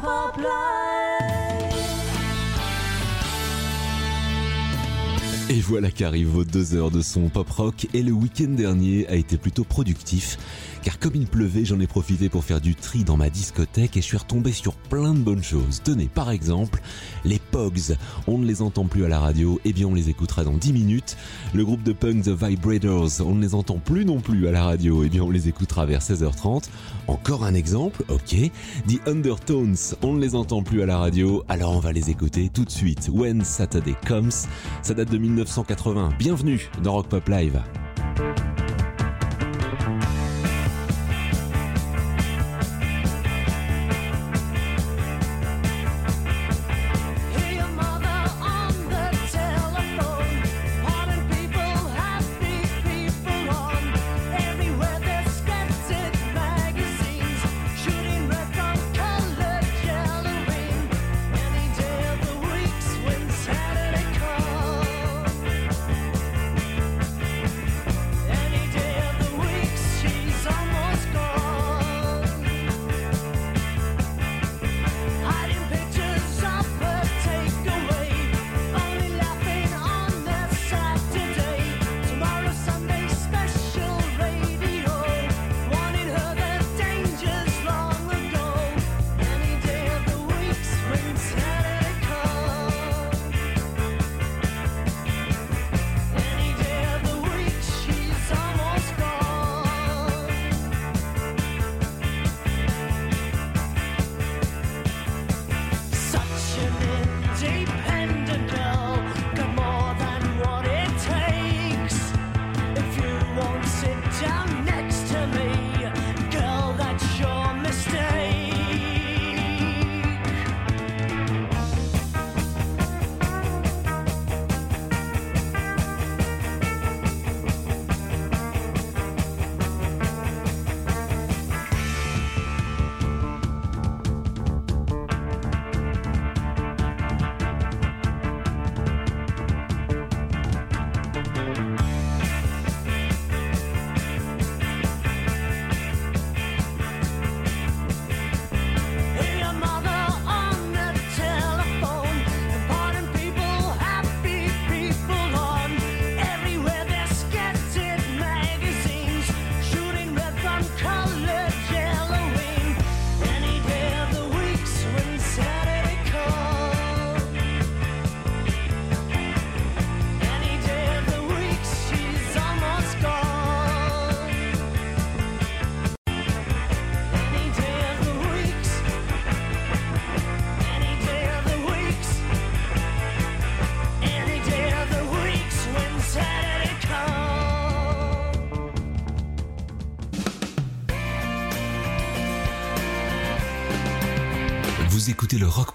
for blood. Et voilà qu'arrivent vos deux heures de son pop rock et le week-end dernier a été plutôt productif car comme il pleuvait, j'en ai profité pour faire du tri dans ma discothèque et je suis retombé sur plein de bonnes choses. Tenez, par exemple, les Pogs. On ne les entend plus à la radio, et eh bien on les écoutera dans 10 minutes. Le groupe de punk The Vibrators, on ne les entend plus non plus à la radio, et eh bien on les écoutera vers 16h30. Encore un exemple, ok. The Undertones, on ne les entend plus à la radio, alors on va les écouter tout de suite. When Saturday Comes, ça date de 1980. Bienvenue dans Rock Pop Live. Le Rock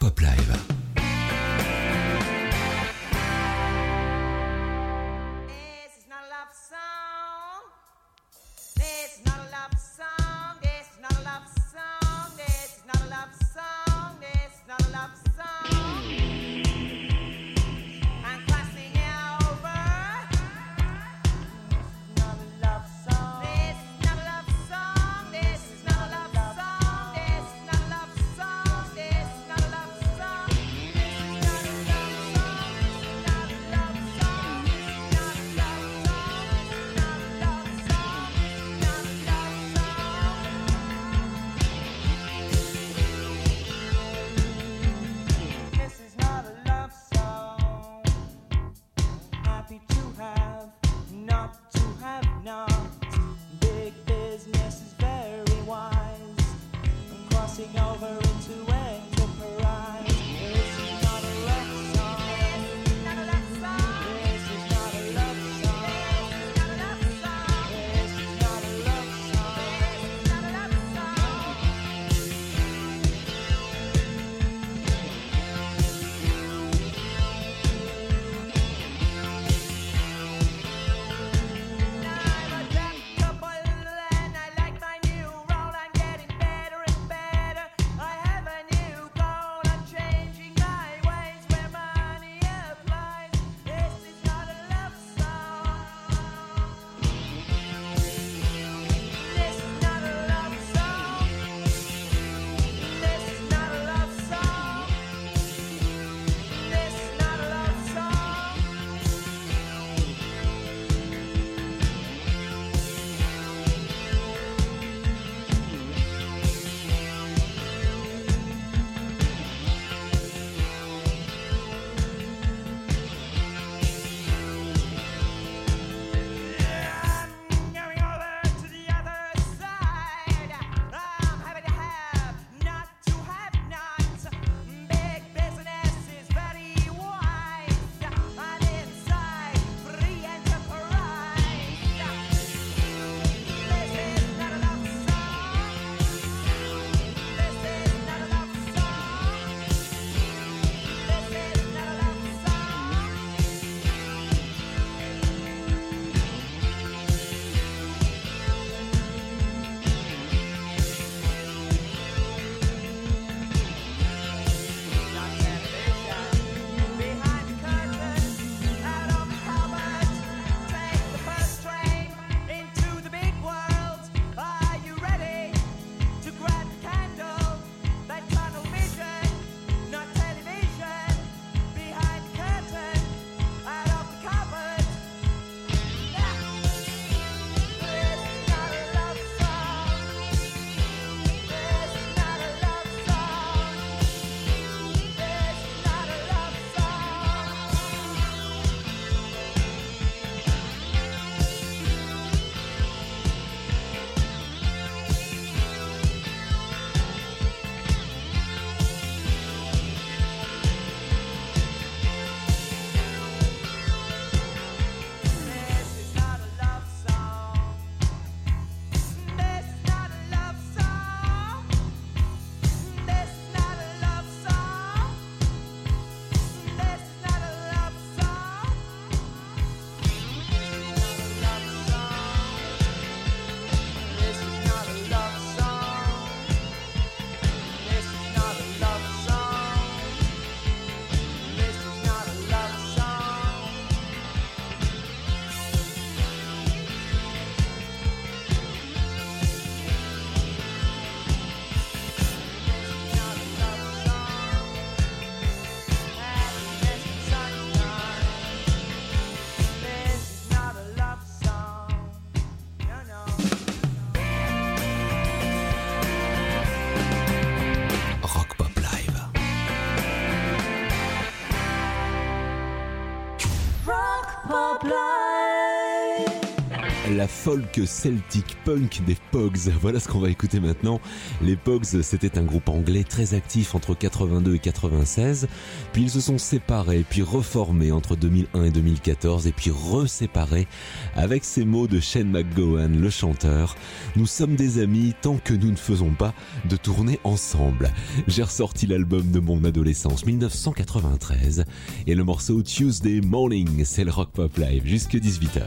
folk celtic punk des Pogs. Voilà ce qu'on va écouter maintenant. Les Pogs, c'était un groupe anglais très actif entre 82 et 96. Puis ils se sont séparés, puis reformés entre 2001 et 2014, et puis reséparés avec ces mots de Shane McGowan, le chanteur. Nous sommes des amis tant que nous ne faisons pas de tournée ensemble. J'ai ressorti l'album de mon adolescence 1993 et le morceau Tuesday Morning, c'est le Rock Pop Live jusque 18h.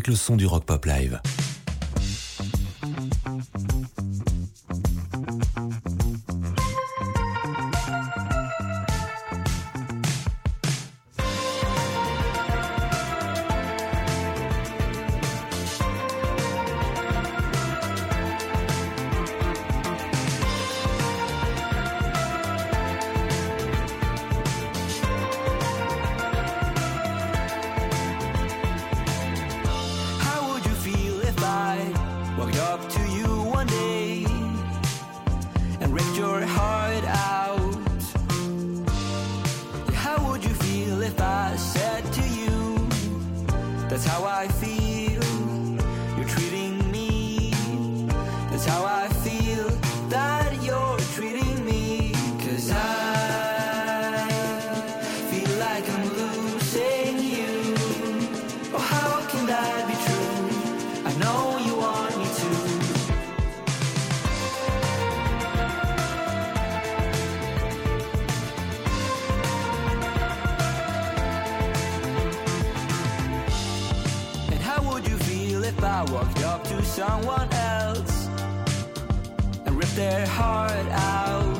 Avec le son du rock pop live. I walked up to someone else and ripped their heart out.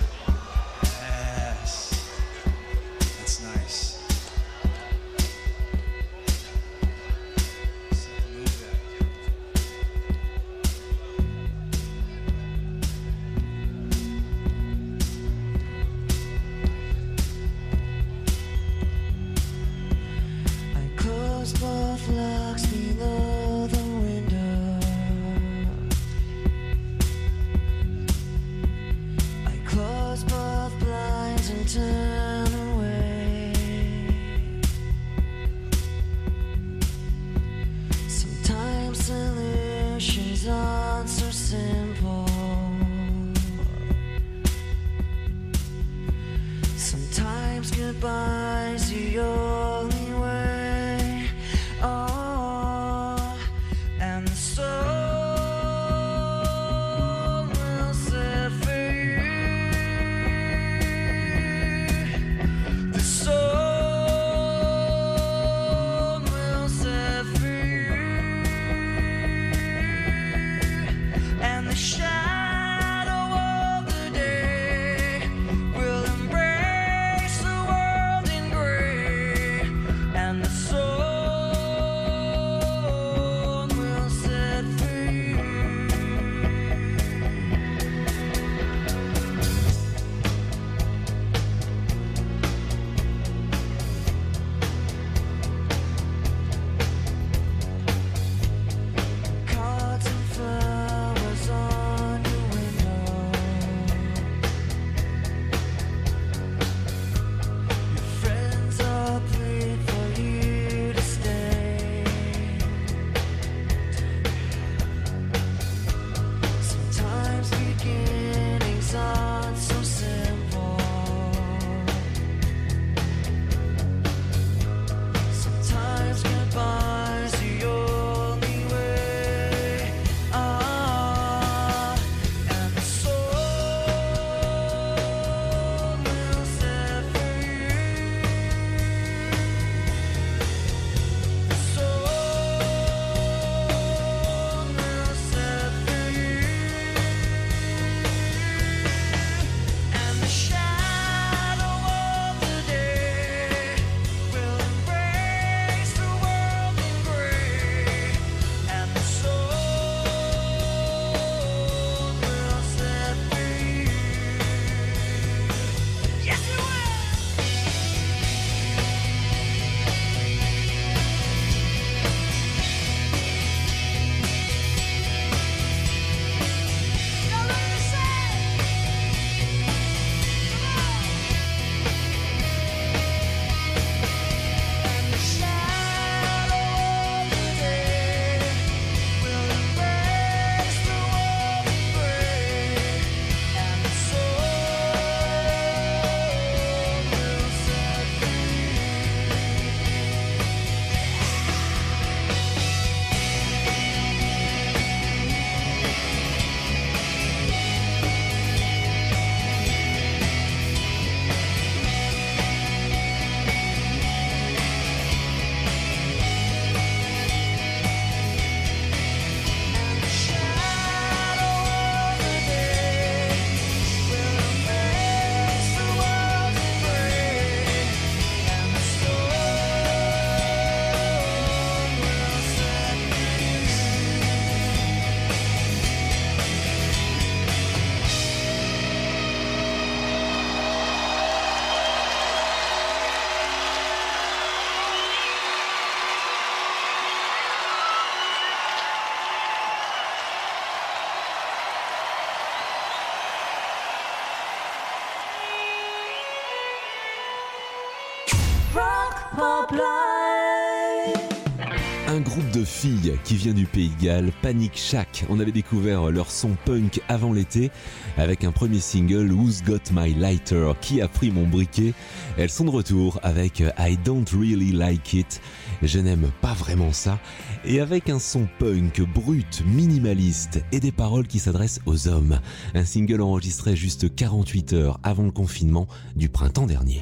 de filles qui vient du Pays de Galles, Panic Shack. On avait découvert leur son punk avant l'été avec un premier single Who's Got My Lighter qui a pris mon briquet. Elles sont de retour avec I Don't Really Like It. Je n'aime pas vraiment ça. Et avec un son punk brut, minimaliste et des paroles qui s'adressent aux hommes. Un single enregistré juste 48 heures avant le confinement du printemps dernier.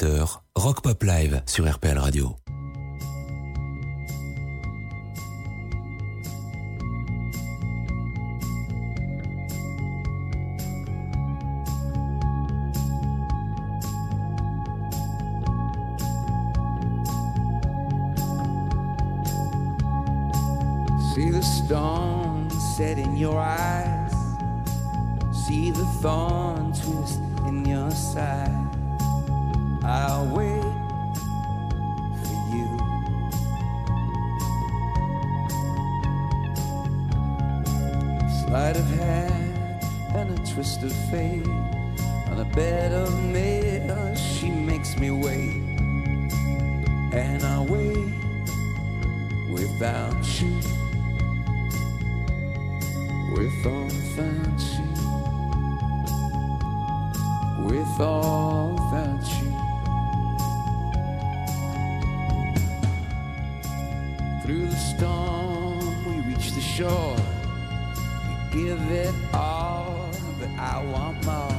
18h, Rock Pop Live sur RPL Radio. See the storm set in your eyes. See the thorn. without you, with or without you, with without you. Through the storm, we reach the shore, we give it all, but I want more.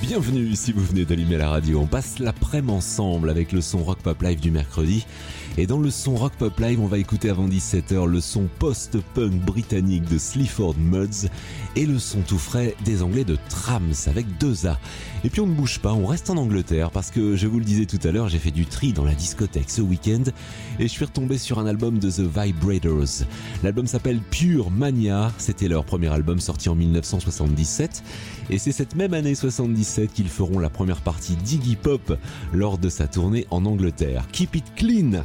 Bienvenue si vous venez d'allumer la radio. On passe l'après-midi ensemble avec le son Rock Pop Live du mercredi. Et dans le son Rock Pop Live, on va écouter avant 17h le son post-punk britannique de Sleaford Muds et le son tout frais des Anglais de Trams avec deux A. Et puis on ne bouge pas, on reste en Angleterre parce que je vous le disais tout à l'heure, j'ai fait du tri dans la discothèque ce week-end et je suis retombé sur un album de The Vibrators. L'album s'appelle Pure Mania, c'était leur premier album sorti en 1977 et c'est cette même année 77 qu'ils feront la première partie d'Iggy Pop lors de sa tournée en Angleterre. Keep It Clean,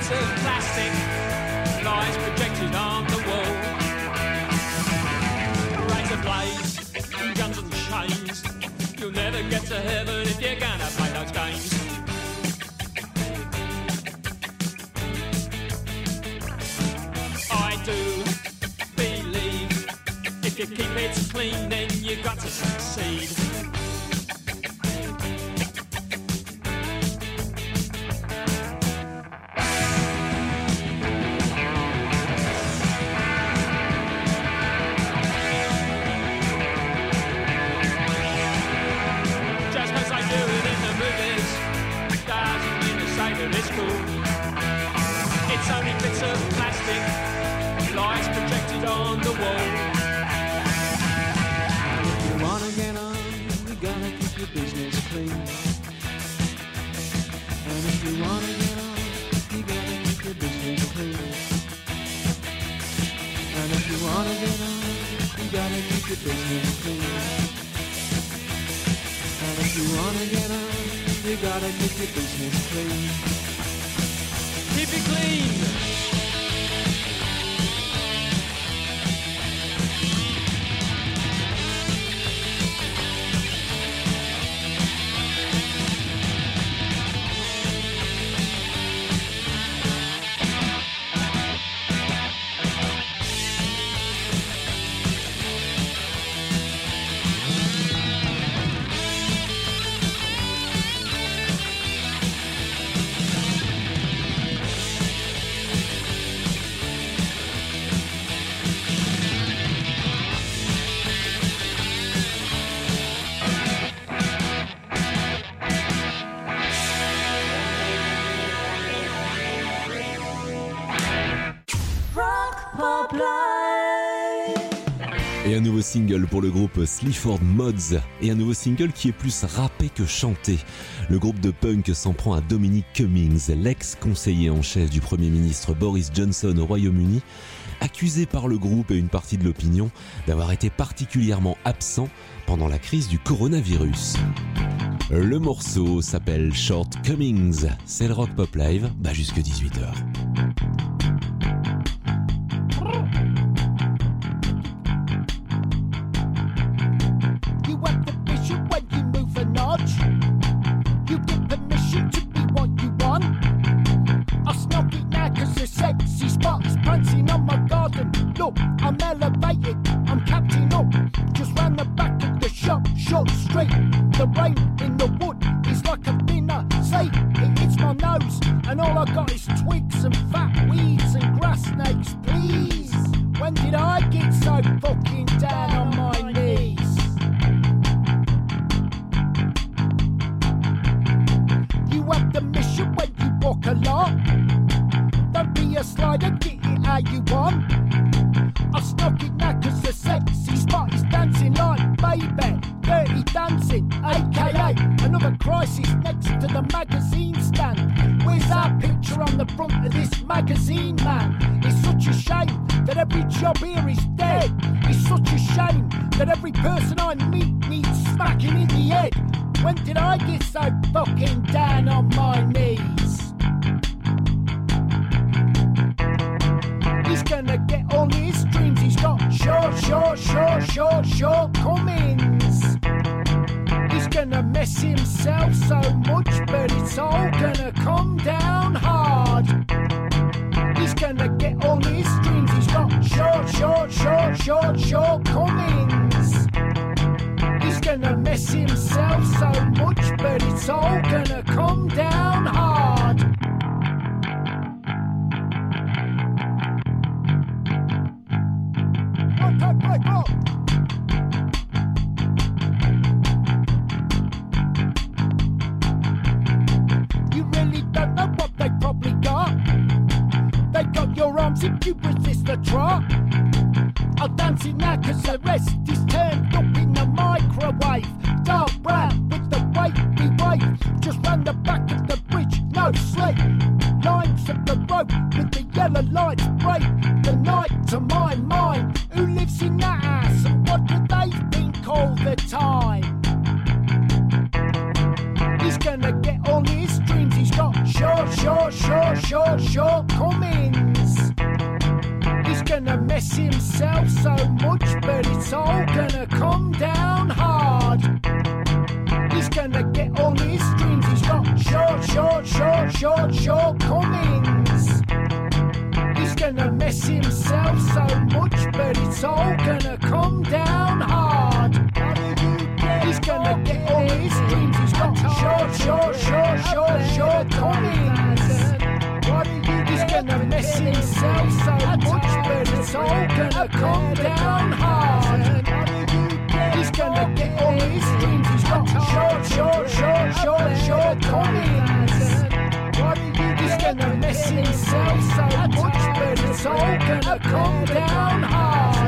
Bits of plastic, lies projected on the wall. Razor blades, guns and chains. You'll never get to heaven if you're gonna play those games. I do believe if you keep it clean, then you've got to succeed. Clean. And if you wanna get on, you gotta keep your business clean. And if you wanna get on, you gotta keep your business clean. And if you wanna get on, you gotta keep your business clean. Keep it clean. Single pour le groupe Sleaford Mods. Et un nouveau single qui est plus rappé que chanté. Le groupe de punk s'en prend à Dominic Cummings, l'ex-conseiller en chef du Premier ministre Boris Johnson au Royaume-Uni, accusé par le groupe et une partie de l'opinion d'avoir été particulièrement absent pendant la crise du coronavirus. Le morceau s'appelle Shortcomings, c'est le Rock Pop Live, bah jusque 18h. Head. When did I get so fucking down on my knees? He's gonna get all his dreams. He's got short, short, short, short, shortcomings. He's gonna mess himself so much, but it's all gonna come down hard. He's gonna get all his dreams. He's got short, short, short, short, shortcomings. He's gonna mess himself so much, but it's all gonna come down hard. Gonna himself so much, but it's all gonna come down hard. He's gonna get all his dreams. He's got short, short, short, short, shortcomings. He's gonna mess himself so much, but it's all gonna come down hard.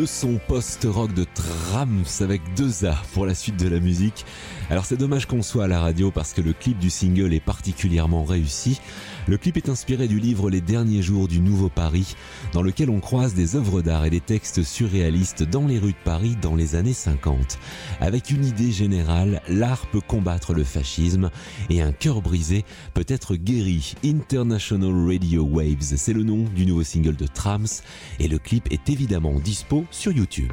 Le son post-rock de Trams avec deux A pour la suite de la musique. Alors c'est dommage qu'on soit à la radio parce que le clip du single est particulièrement réussi. Le clip est inspiré du livre Les derniers jours du Nouveau Paris, dans lequel on croise des œuvres d'art et des textes surréalistes dans les rues de Paris dans les années 50. Avec une idée générale, l'art peut combattre le fascisme et un cœur brisé peut être guéri. International Radio Waves, c'est le nom du nouveau single de Trams et le clip est évidemment dispo sur YouTube.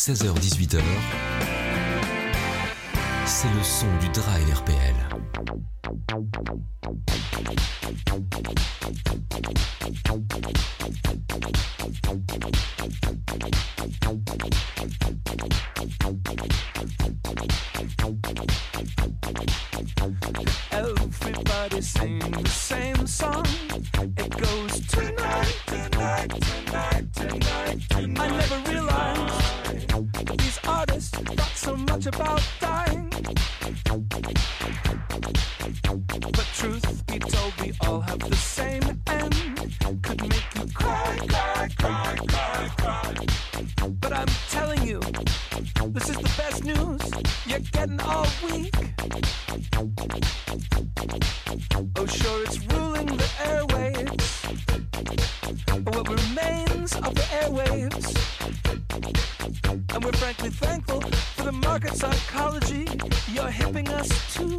16h-18h. C'est le son du Dry RPL. Everybody sing the same song. It goes tonight, tonight, tonight, tonight, tonight. I never realized these artists thought so much about dying. But truth be told, we all have the same end. Could make you cry, cry, cry, cry, cry. But I'm telling you, this is the best news you're getting all week. Oh, sure, it's ruling the airwaves. But what remains of the airwaves? And we're frankly thankful for the market psychology you're hipping us to.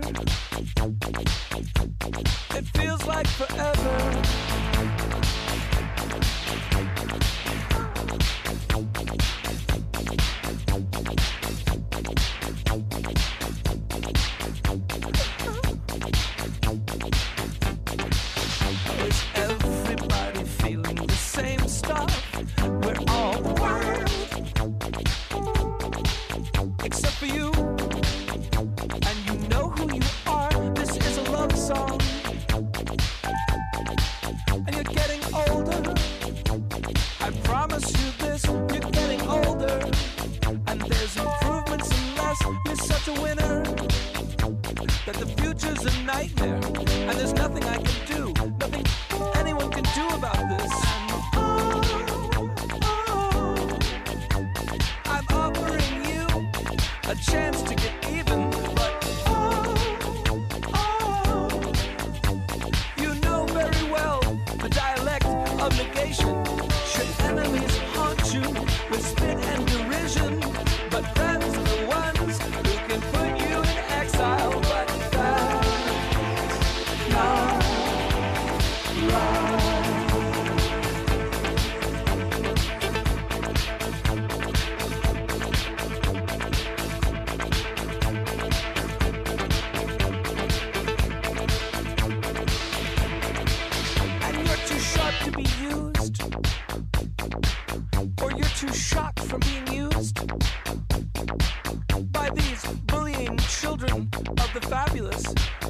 by these bullying children of the fabulous,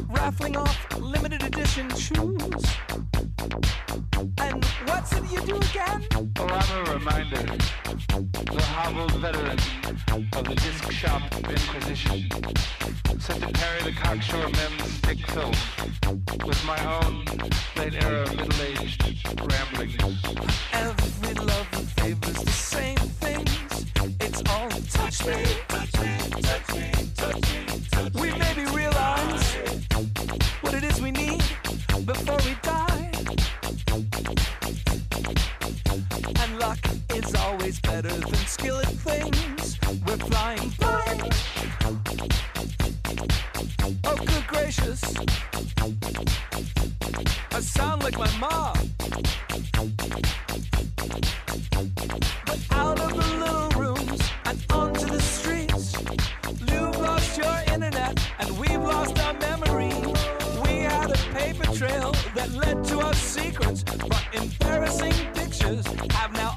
raffling off limited edition shoes. And what's it you do again? Oh, I'm a reminder. The hobbled veteran of the disc shop inquisition. Set to carry the cocksure men's stick filth with my own late era middle-aged ramblings. Every love favors the same things. It's all touch me, touch me, We maybe realize what it is we need before we die. And luck is always better than skill at things. We're flying blind. Oh, good gracious. I sound like my mom. Trail that led to our secrets, but embarrassing pictures have now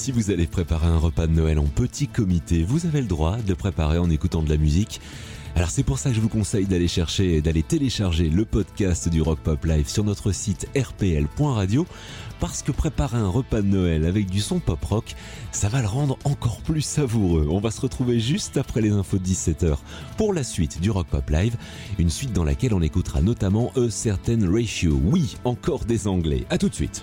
si vous allez préparer un repas de Noël en petit comité, vous avez le droit de préparer en écoutant de la musique. Alors c'est pour ça que je vous conseille d'aller chercher et d'aller télécharger le podcast du Rock Pop Live sur notre site rpl.radio parce que préparer un repas de Noël avec du son pop rock, ça va le rendre encore plus savoureux. On va se retrouver juste après les infos de 17h pour la suite du Rock Pop Live, une suite dans laquelle on écoutera notamment A Certain Ratio. Oui, encore des Anglais. À tout de suite.